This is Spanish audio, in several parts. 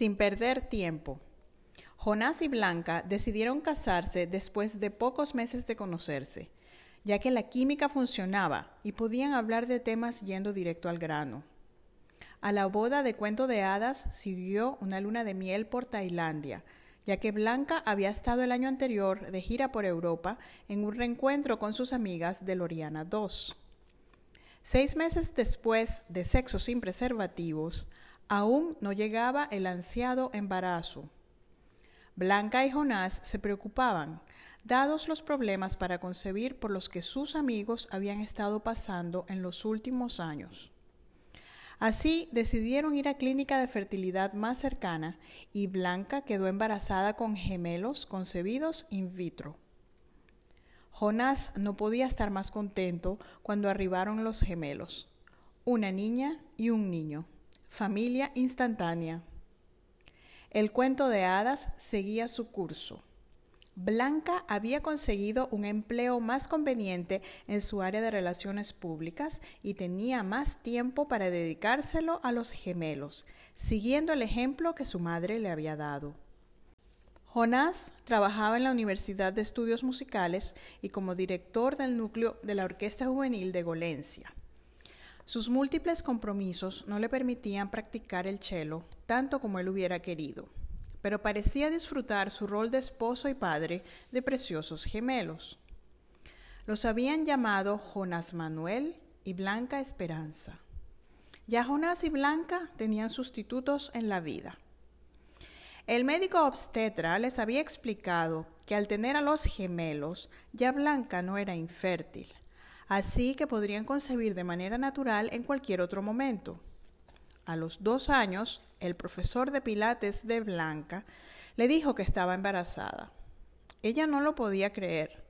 Sin perder tiempo. Jonás y Blanca decidieron casarse después de pocos meses de conocerse, ya que la química funcionaba y podían hablar de temas yendo directo al grano. A la boda de cuento de hadas siguió una luna de miel por Tailandia, ya que Blanca había estado el año anterior de gira por Europa en un reencuentro con sus amigas de Loriana II. Seis meses después de sexo sin preservativos, aún no llegaba el ansiado embarazo. Blanca y Jonás se preocupaban, dados los problemas para concebir por los que sus amigos habían estado pasando en los últimos años. Así decidieron ir a clínica de fertilidad más cercana y Blanca quedó embarazada con gemelos concebidos in vitro. Jonás no podía estar más contento cuando arribaron los gemelos, una niña y un niño, familia instantánea. El cuento de hadas seguía su curso. Blanca había conseguido un empleo más conveniente en su área de relaciones públicas y tenía más tiempo para dedicárselo a los gemelos, siguiendo el ejemplo que su madre le había dado. Jonás trabajaba en la Universidad de Estudios Musicales y como director del núcleo de la Orquesta Juvenil de Golencia. Sus múltiples compromisos no le permitían practicar el cello tanto como él hubiera querido, pero parecía disfrutar su rol de esposo y padre de preciosos gemelos. Los habían llamado Jonás Manuel y Blanca Esperanza. Ya Jonás y Blanca tenían sustitutos en la vida. El médico obstetra les había explicado que al tener a los gemelos, ya Blanca no era infértil así que podrían concebir de manera natural en cualquier otro momento. A los dos años, el profesor de Pilates de Blanca le dijo que estaba embarazada. Ella no lo podía creer.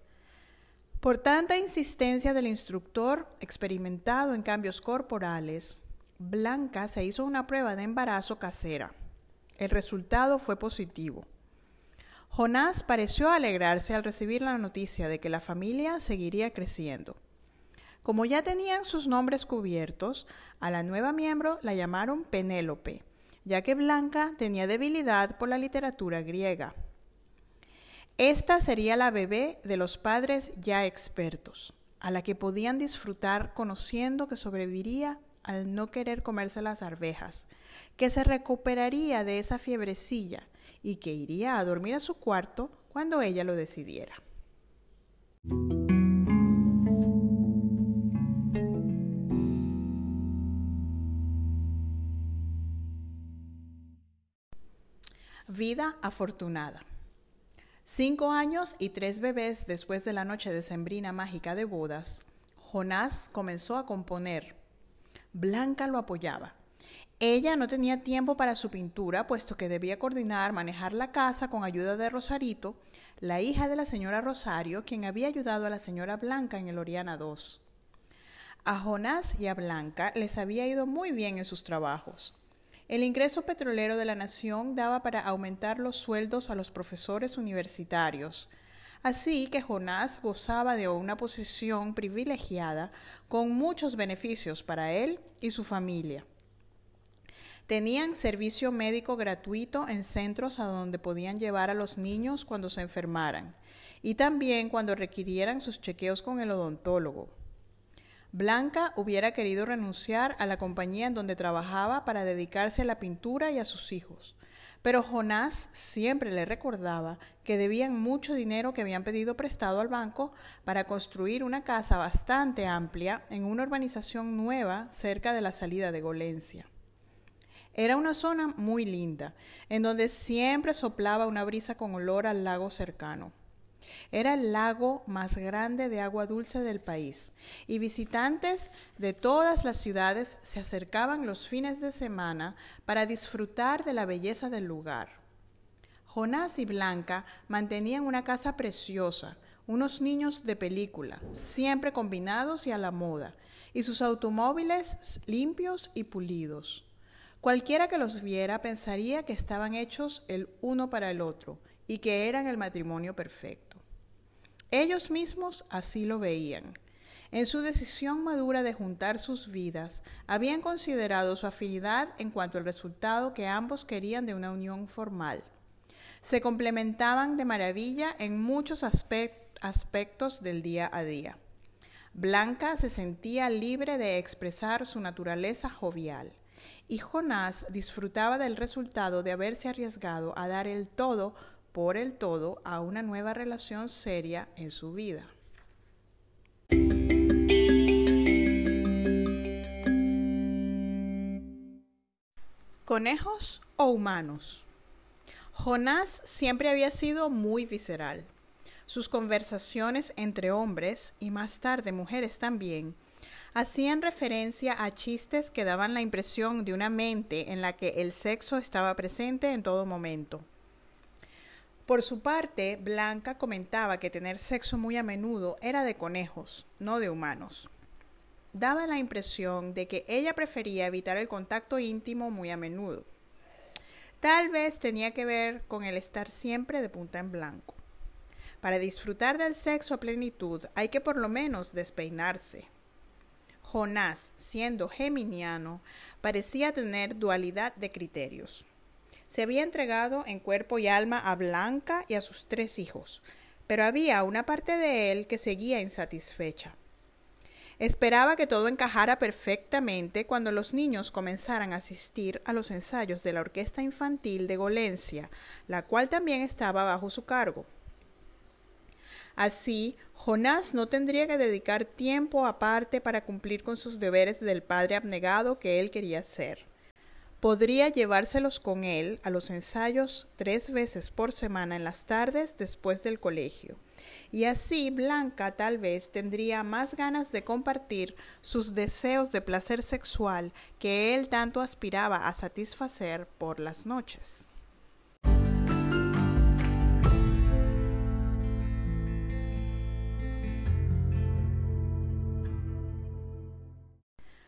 Por tanta insistencia del instructor experimentado en cambios corporales, Blanca se hizo una prueba de embarazo casera. El resultado fue positivo. Jonás pareció alegrarse al recibir la noticia de que la familia seguiría creciendo. Como ya tenían sus nombres cubiertos, a la nueva miembro la llamaron Penélope, ya que Blanca tenía debilidad por la literatura griega. Esta sería la bebé de los padres ya expertos, a la que podían disfrutar conociendo que sobreviviría al no querer comerse las arvejas, que se recuperaría de esa fiebrecilla y que iría a dormir a su cuarto cuando ella lo decidiera. Vida afortunada. Cinco años y tres bebés después de la noche de sembrina mágica de bodas, Jonás comenzó a componer. Blanca lo apoyaba. Ella no tenía tiempo para su pintura, puesto que debía coordinar, manejar la casa con ayuda de Rosarito, la hija de la señora Rosario, quien había ayudado a la señora Blanca en el Oriana II. A Jonás y a Blanca les había ido muy bien en sus trabajos. El ingreso petrolero de la nación daba para aumentar los sueldos a los profesores universitarios. Así que Jonás gozaba de una posición privilegiada con muchos beneficios para él y su familia. Tenían servicio médico gratuito en centros a donde podían llevar a los niños cuando se enfermaran y también cuando requirieran sus chequeos con el odontólogo. Blanca hubiera querido renunciar a la compañía en donde trabajaba para dedicarse a la pintura y a sus hijos. Pero Jonás siempre le recordaba que debían mucho dinero que habían pedido prestado al banco para construir una casa bastante amplia en una urbanización nueva cerca de la salida de Golencia. Era una zona muy linda, en donde siempre soplaba una brisa con olor al lago cercano. Era el lago más grande de agua dulce del país y visitantes de todas las ciudades se acercaban los fines de semana para disfrutar de la belleza del lugar. Jonás y Blanca mantenían una casa preciosa, unos niños de película, siempre combinados y a la moda, y sus automóviles limpios y pulidos. Cualquiera que los viera pensaría que estaban hechos el uno para el otro y que eran el matrimonio perfecto. Ellos mismos así lo veían. En su decisión madura de juntar sus vidas, habían considerado su afinidad en cuanto al resultado que ambos querían de una unión formal. Se complementaban de maravilla en muchos aspectos del día a día. Blanca se sentía libre de expresar su naturaleza jovial y Jonás disfrutaba del resultado de haberse arriesgado a dar el todo por el todo a una nueva relación seria en su vida. ¿Conejos o humanos? Jonás siempre había sido muy visceral. Sus conversaciones entre hombres y más tarde mujeres también hacían referencia a chistes que daban la impresión de una mente en la que el sexo estaba presente en todo momento. Por su parte, Blanca comentaba que tener sexo muy a menudo era de conejos, no de humanos daba la impresión de que ella prefería evitar el contacto íntimo muy a menudo. Tal vez tenía que ver con el estar siempre de punta en blanco. Para disfrutar del sexo a plenitud hay que por lo menos despeinarse. Jonás, siendo geminiano, parecía tener dualidad de criterios. Se había entregado en cuerpo y alma a Blanca y a sus tres hijos, pero había una parte de él que seguía insatisfecha. Esperaba que todo encajara perfectamente cuando los niños comenzaran a asistir a los ensayos de la Orquesta Infantil de Golencia, la cual también estaba bajo su cargo. Así, Jonás no tendría que dedicar tiempo aparte para cumplir con sus deberes del padre abnegado que él quería ser podría llevárselos con él a los ensayos tres veces por semana en las tardes después del colegio. Y así Blanca tal vez tendría más ganas de compartir sus deseos de placer sexual que él tanto aspiraba a satisfacer por las noches.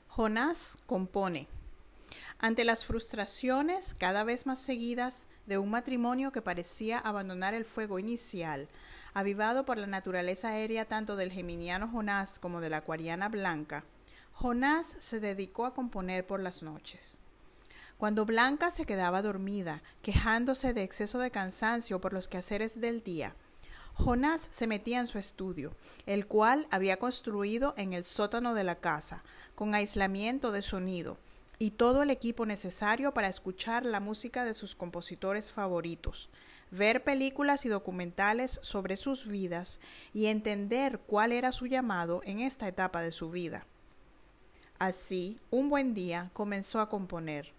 Jonás compone. Ante las frustraciones cada vez más seguidas de un matrimonio que parecía abandonar el fuego inicial, avivado por la naturaleza aérea tanto del geminiano Jonás como de la acuariana Blanca, Jonás se dedicó a componer por las noches. Cuando Blanca se quedaba dormida, quejándose de exceso de cansancio por los quehaceres del día, Jonás se metía en su estudio, el cual había construido en el sótano de la casa, con aislamiento de sonido, y todo el equipo necesario para escuchar la música de sus compositores favoritos, ver películas y documentales sobre sus vidas y entender cuál era su llamado en esta etapa de su vida. Así, un buen día comenzó a componer.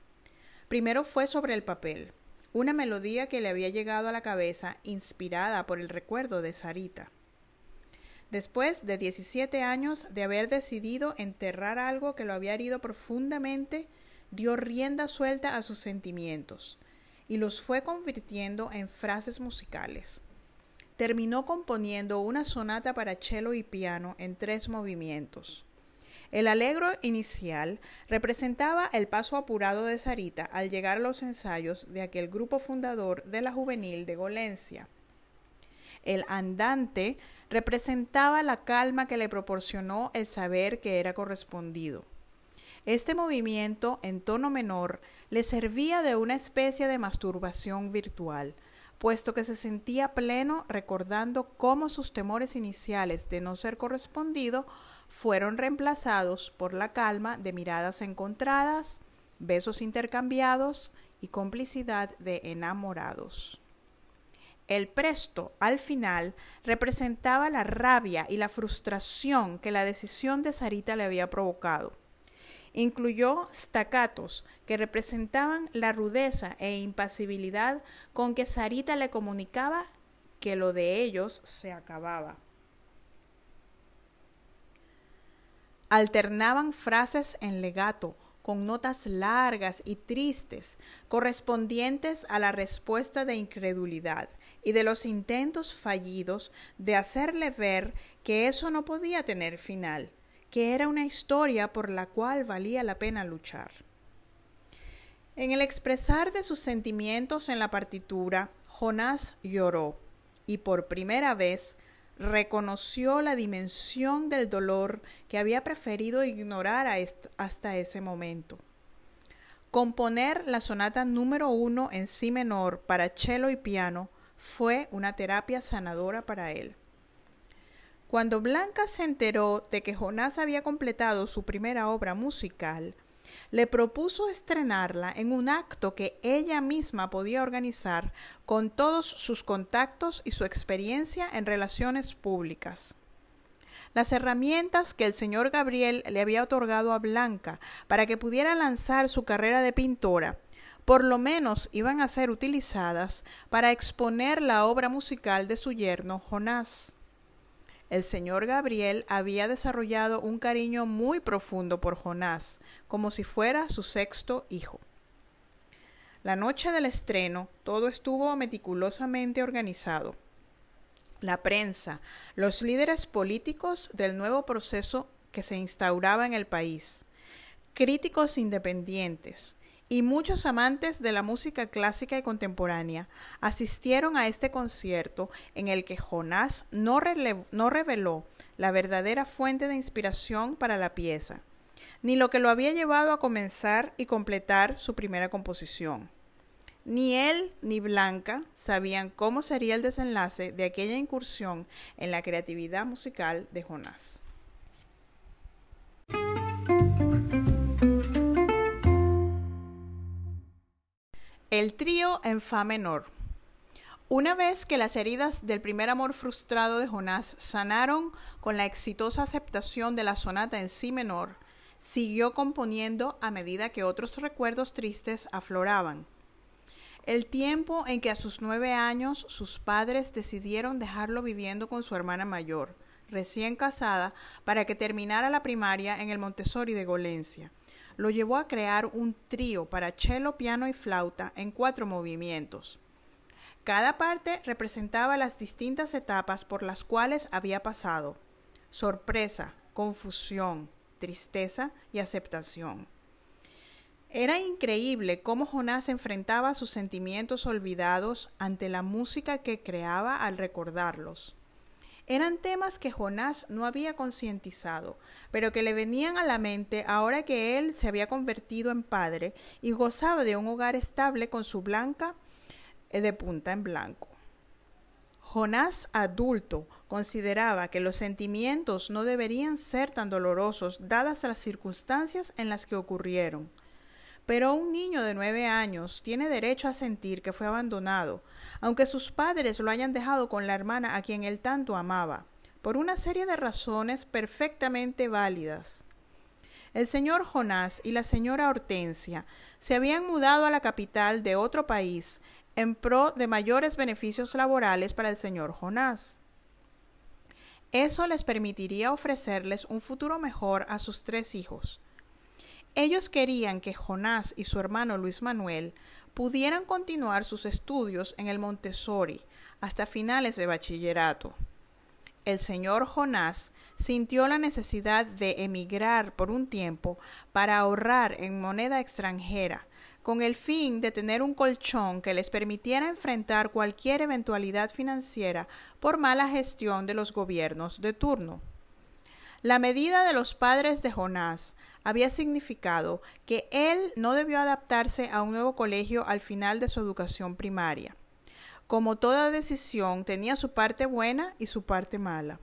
Primero fue sobre el papel, una melodía que le había llegado a la cabeza inspirada por el recuerdo de Sarita. Después de 17 años de haber decidido enterrar algo que lo había herido profundamente, dio rienda suelta a sus sentimientos y los fue convirtiendo en frases musicales. Terminó componiendo una sonata para cello y piano en tres movimientos. El alegro inicial representaba el paso apurado de Sarita al llegar a los ensayos de aquel grupo fundador de la juvenil de Golencia. El andante representaba la calma que le proporcionó el saber que era correspondido. Este movimiento en tono menor le servía de una especie de masturbación virtual, puesto que se sentía pleno recordando cómo sus temores iniciales de no ser correspondido fueron reemplazados por la calma de miradas encontradas, besos intercambiados y complicidad de enamorados. El presto, al final, representaba la rabia y la frustración que la decisión de Sarita le había provocado. Incluyó staccatos que representaban la rudeza e impasibilidad con que Sarita le comunicaba que lo de ellos se acababa. Alternaban frases en legato con notas largas y tristes, correspondientes a la respuesta de incredulidad y de los intentos fallidos de hacerle ver que eso no podía tener final, que era una historia por la cual valía la pena luchar. En el expresar de sus sentimientos en la partitura, Jonás lloró y por primera vez reconoció la dimensión del dolor que había preferido ignorar hasta ese momento. Componer la sonata número uno en si menor para cello y piano fue una terapia sanadora para él. Cuando Blanca se enteró de que Jonás había completado su primera obra musical, le propuso estrenarla en un acto que ella misma podía organizar con todos sus contactos y su experiencia en relaciones públicas. Las herramientas que el señor Gabriel le había otorgado a Blanca para que pudiera lanzar su carrera de pintora, por lo menos iban a ser utilizadas para exponer la obra musical de su yerno Jonás. El señor Gabriel había desarrollado un cariño muy profundo por Jonás, como si fuera su sexto hijo. La noche del estreno todo estuvo meticulosamente organizado la prensa, los líderes políticos del nuevo proceso que se instauraba en el país, críticos independientes y muchos amantes de la música clásica y contemporánea asistieron a este concierto en el que Jonás no, reveló la verdadera fuente de inspiración para la pieza, ni lo que lo había llevado a comenzar y completar su primera composición. Ni él ni Blanca sabían cómo sería el desenlace de aquella incursión en la creatividad musical de Jonás. El trío en Fa menor. Una vez que las heridas del primer amor frustrado de Jonás sanaron con la exitosa aceptación de la sonata en Si menor, siguió componiendo a medida que otros recuerdos tristes afloraban el tiempo en que a sus nueve años sus padres decidieron dejarlo viviendo con su hermana mayor, recién casada, para que terminara la primaria en el Montessori de Golencia. Lo llevó a crear un trío para cello, piano y flauta en cuatro movimientos. Cada parte representaba las distintas etapas por las cuales había pasado. Sorpresa, confusión, tristeza y aceptación. Era increíble cómo Jonás enfrentaba sus sentimientos olvidados ante la música que creaba al recordarlos. Eran temas que Jonás no había concientizado, pero que le venían a la mente ahora que él se había convertido en padre y gozaba de un hogar estable con su blanca eh, de punta en blanco. Jonás adulto consideraba que los sentimientos no deberían ser tan dolorosos dadas las circunstancias en las que ocurrieron. Pero un niño de nueve años tiene derecho a sentir que fue abandonado, aunque sus padres lo hayan dejado con la hermana a quien él tanto amaba, por una serie de razones perfectamente válidas. El señor Jonás y la señora Hortensia se habían mudado a la capital de otro país en pro de mayores beneficios laborales para el señor Jonás. Eso les permitiría ofrecerles un futuro mejor a sus tres hijos, ellos querían que Jonás y su hermano Luis Manuel pudieran continuar sus estudios en el Montessori hasta finales de bachillerato. El señor Jonás sintió la necesidad de emigrar por un tiempo para ahorrar en moneda extranjera, con el fin de tener un colchón que les permitiera enfrentar cualquier eventualidad financiera por mala gestión de los gobiernos de turno. La medida de los padres de Jonás había significado que él no debió adaptarse a un nuevo colegio al final de su educación primaria. Como toda decisión tenía su parte buena y su parte mala.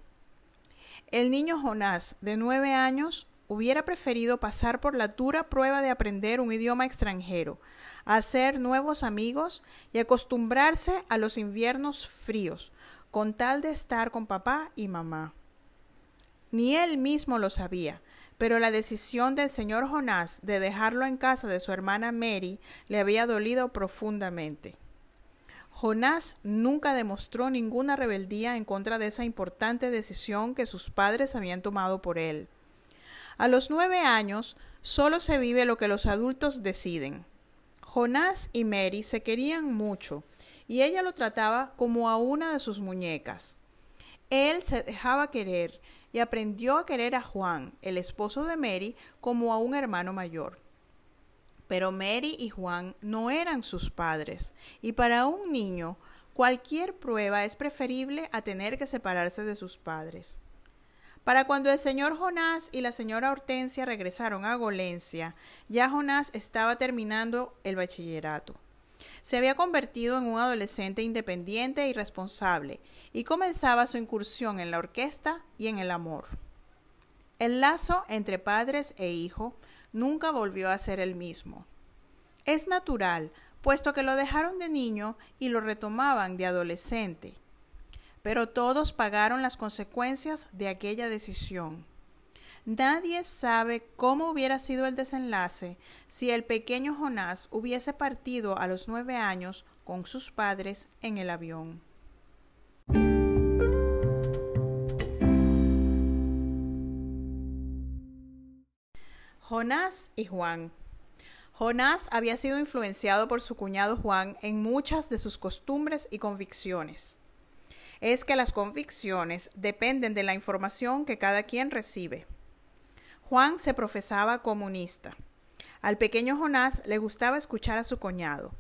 El niño Jonás, de nueve años, hubiera preferido pasar por la dura prueba de aprender un idioma extranjero, hacer nuevos amigos y acostumbrarse a los inviernos fríos, con tal de estar con papá y mamá. Ni él mismo lo sabía, pero la decisión del señor Jonás de dejarlo en casa de su hermana Mary le había dolido profundamente. Jonás nunca demostró ninguna rebeldía en contra de esa importante decisión que sus padres habían tomado por él. A los nueve años solo se vive lo que los adultos deciden. Jonás y Mary se querían mucho, y ella lo trataba como a una de sus muñecas. Él se dejaba querer y aprendió a querer a Juan, el esposo de Mary, como a un hermano mayor. Pero Mary y Juan no eran sus padres, y para un niño, cualquier prueba es preferible a tener que separarse de sus padres. Para cuando el señor Jonás y la señora Hortensia regresaron a Golencia, ya Jonás estaba terminando el bachillerato. Se había convertido en un adolescente independiente y responsable, y comenzaba su incursión en la orquesta y en el amor. El lazo entre padres e hijo nunca volvió a ser el mismo. Es natural, puesto que lo dejaron de niño y lo retomaban de adolescente. Pero todos pagaron las consecuencias de aquella decisión. Nadie sabe cómo hubiera sido el desenlace si el pequeño Jonás hubiese partido a los nueve años con sus padres en el avión. Jonás y Juan. Jonás había sido influenciado por su cuñado Juan en muchas de sus costumbres y convicciones. Es que las convicciones dependen de la información que cada quien recibe. Juan se profesaba comunista. Al pequeño Jonás le gustaba escuchar a su cuñado,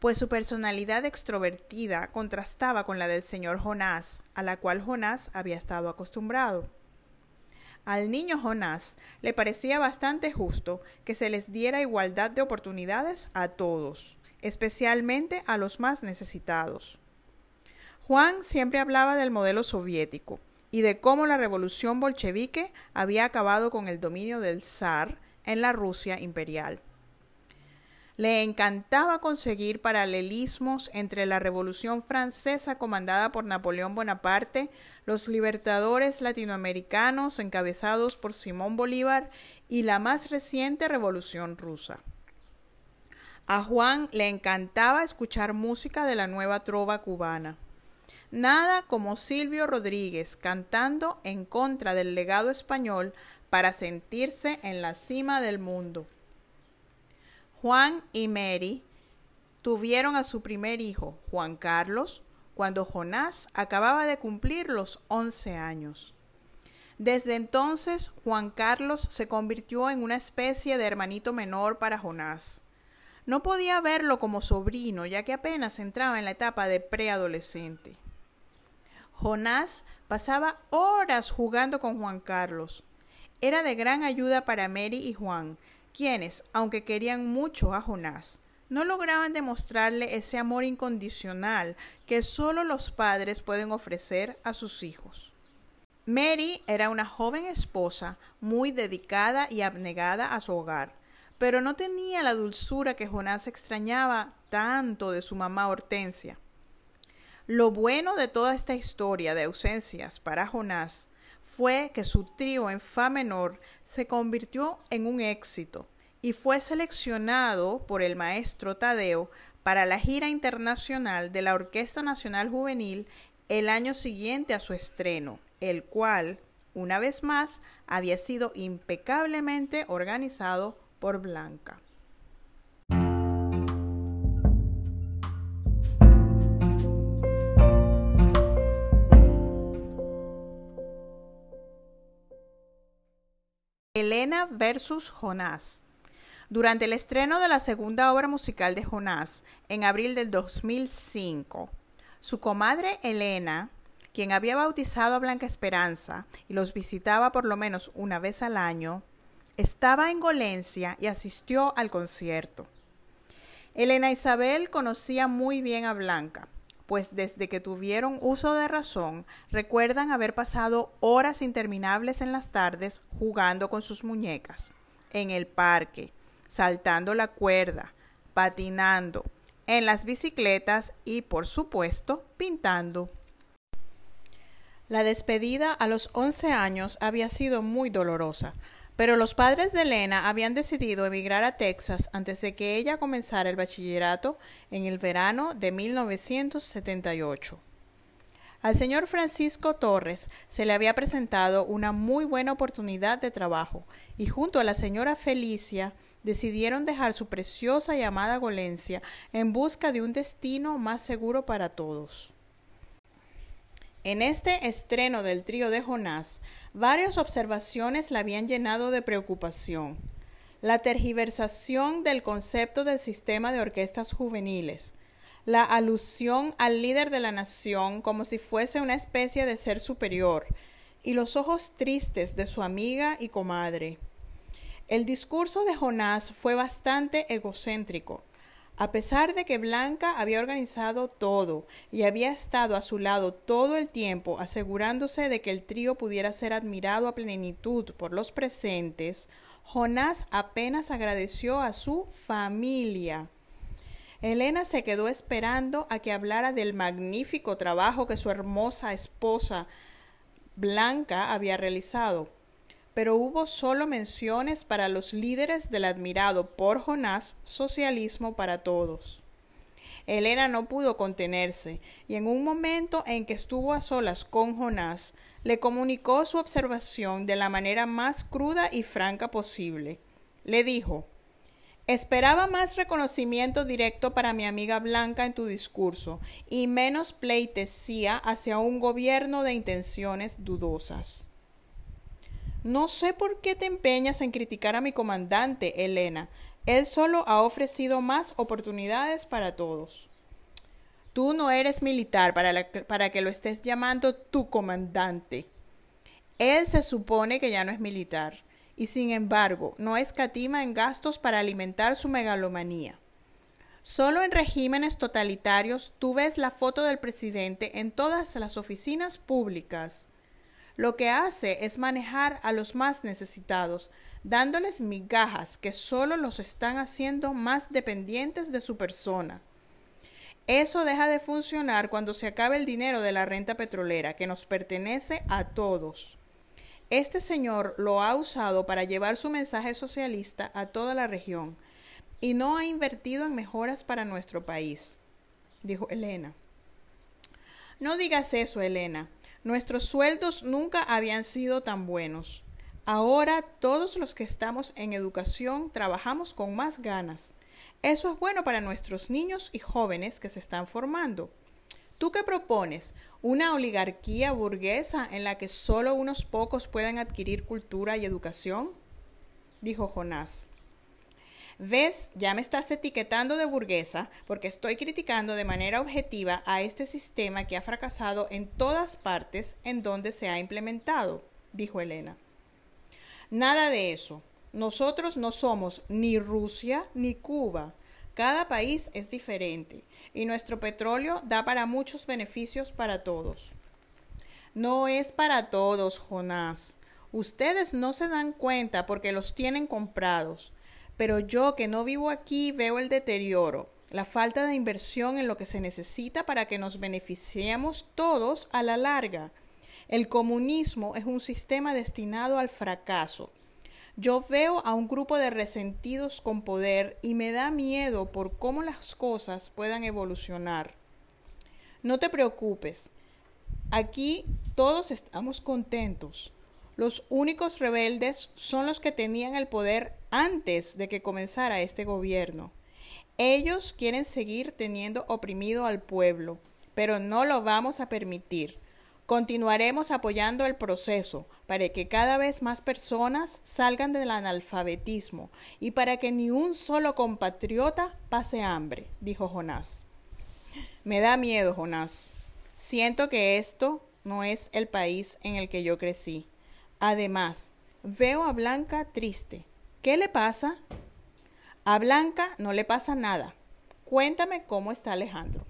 pues su personalidad extrovertida contrastaba con la del señor Jonás, a la cual Jonás había estado acostumbrado. Al niño Jonás le parecía bastante justo que se les diera igualdad de oportunidades a todos, especialmente a los más necesitados. Juan siempre hablaba del modelo soviético y de cómo la revolución bolchevique había acabado con el dominio del zar en la Rusia imperial. Le encantaba conseguir paralelismos entre la Revolución Francesa comandada por Napoleón Bonaparte, los libertadores latinoamericanos encabezados por Simón Bolívar y la más reciente Revolución Rusa. A Juan le encantaba escuchar música de la nueva trova cubana. Nada como Silvio Rodríguez cantando en contra del legado español para sentirse en la cima del mundo. Juan y Mary tuvieron a su primer hijo, Juan Carlos, cuando Jonás acababa de cumplir los 11 años. Desde entonces, Juan Carlos se convirtió en una especie de hermanito menor para Jonás. No podía verlo como sobrino, ya que apenas entraba en la etapa de preadolescente. Jonás pasaba horas jugando con Juan Carlos. Era de gran ayuda para Mary y Juan, quienes, aunque querían mucho a Jonás, no lograban demostrarle ese amor incondicional que solo los padres pueden ofrecer a sus hijos. Mary era una joven esposa muy dedicada y abnegada a su hogar, pero no tenía la dulzura que Jonás extrañaba tanto de su mamá Hortensia. Lo bueno de toda esta historia de ausencias para Jonás fue que su trío en Fa menor se convirtió en un éxito y fue seleccionado por el maestro Tadeo para la gira internacional de la Orquesta Nacional Juvenil el año siguiente a su estreno, el cual, una vez más, había sido impecablemente organizado por Blanca. Elena versus Jonás. Durante el estreno de la segunda obra musical de Jonás, en abril del 2005, su comadre Elena, quien había bautizado a Blanca Esperanza y los visitaba por lo menos una vez al año, estaba en Golencia y asistió al concierto. Elena Isabel conocía muy bien a Blanca, pues desde que tuvieron uso de razón recuerdan haber pasado horas interminables en las tardes jugando con sus muñecas, en el parque, saltando la cuerda, patinando, en las bicicletas y, por supuesto, pintando. La despedida a los 11 años había sido muy dolorosa, pero los padres de Elena habían decidido emigrar a Texas antes de que ella comenzara el bachillerato en el verano de 1978. Al señor Francisco Torres se le había presentado una muy buena oportunidad de trabajo y junto a la señora Felicia decidieron dejar su preciosa y amada Golencia en busca de un destino más seguro para todos. En este estreno del trío de Jonás, varias observaciones la habían llenado de preocupación. La tergiversación del concepto del sistema de orquestas juveniles, la alusión al líder de la nación como si fuese una especie de ser superior, y los ojos tristes de su amiga y comadre. El discurso de Jonás fue bastante egocéntrico. A pesar de que Blanca había organizado todo y había estado a su lado todo el tiempo asegurándose de que el trío pudiera ser admirado a plenitud por los presentes, Jonás apenas agradeció a su familia. Elena se quedó esperando a que hablara del magnífico trabajo que su hermosa esposa Blanca había realizado, pero hubo solo menciones para los líderes del admirado por Jonás socialismo para todos. Elena no pudo contenerse y en un momento en que estuvo a solas con Jonás, le comunicó su observación de la manera más cruda y franca posible. Le dijo, Esperaba más reconocimiento directo para mi amiga Blanca en tu discurso y menos pleitesía hacia un gobierno de intenciones dudosas. No sé por qué te empeñas en criticar a mi comandante, Elena. Él solo ha ofrecido más oportunidades para todos. Tú no eres militar para, para que lo estés llamando tu comandante. Él se supone que ya no es militar y sin embargo no escatima en gastos para alimentar su megalomanía. Solo en regímenes totalitarios tú ves la foto del presidente en todas las oficinas públicas lo que hace es manejar a los más necesitados, dándoles migajas que solo los están haciendo más dependientes de su persona. Eso deja de funcionar cuando se acabe el dinero de la renta petrolera, que nos pertenece a todos. Este señor lo ha usado para llevar su mensaje socialista a toda la región y no ha invertido en mejoras para nuestro país, dijo Elena. No digas eso, Elena. Nuestros sueldos nunca habían sido tan buenos. Ahora todos los que estamos en educación trabajamos con más ganas. Eso es bueno para nuestros niños y jóvenes que se están formando. ¿Tú qué propones? ¿Una oligarquía burguesa en la que solo unos pocos puedan adquirir cultura y educación? Dijo Jonás. ¿Ves? Ya me estás etiquetando de burguesa porque estoy criticando de manera objetiva a este sistema que ha fracasado en todas partes en donde se ha implementado, dijo Elena. Nada de eso. Nosotros no somos ni Rusia ni Cuba. Cada país es diferente y nuestro petróleo da para muchos beneficios para todos. No es para todos, Jonás. Ustedes no se dan cuenta porque los tienen comprados pero yo que no vivo aquí veo el deterioro, la falta de inversión en lo que se necesita para que nos beneficiemos todos a la larga. El comunismo es un sistema destinado al fracaso. Yo veo a un grupo de resentidos con poder y me da miedo por cómo las cosas puedan evolucionar. No te preocupes, aquí todos estamos contentos. Los únicos rebeldes son los que tenían el poder antes de que comenzara este gobierno. Ellos quieren seguir teniendo oprimido al pueblo, pero no lo vamos a permitir. Continuaremos apoyando el proceso para que cada vez más personas salgan del analfabetismo y para que ni un solo compatriota pase hambre, dijo Jonás. Me da miedo, Jonás. Siento que esto no es el país en el que yo crecí. Además, veo a Blanca triste. ¿Qué le pasa? A Blanca no le pasa nada. Cuéntame cómo está Alejandro.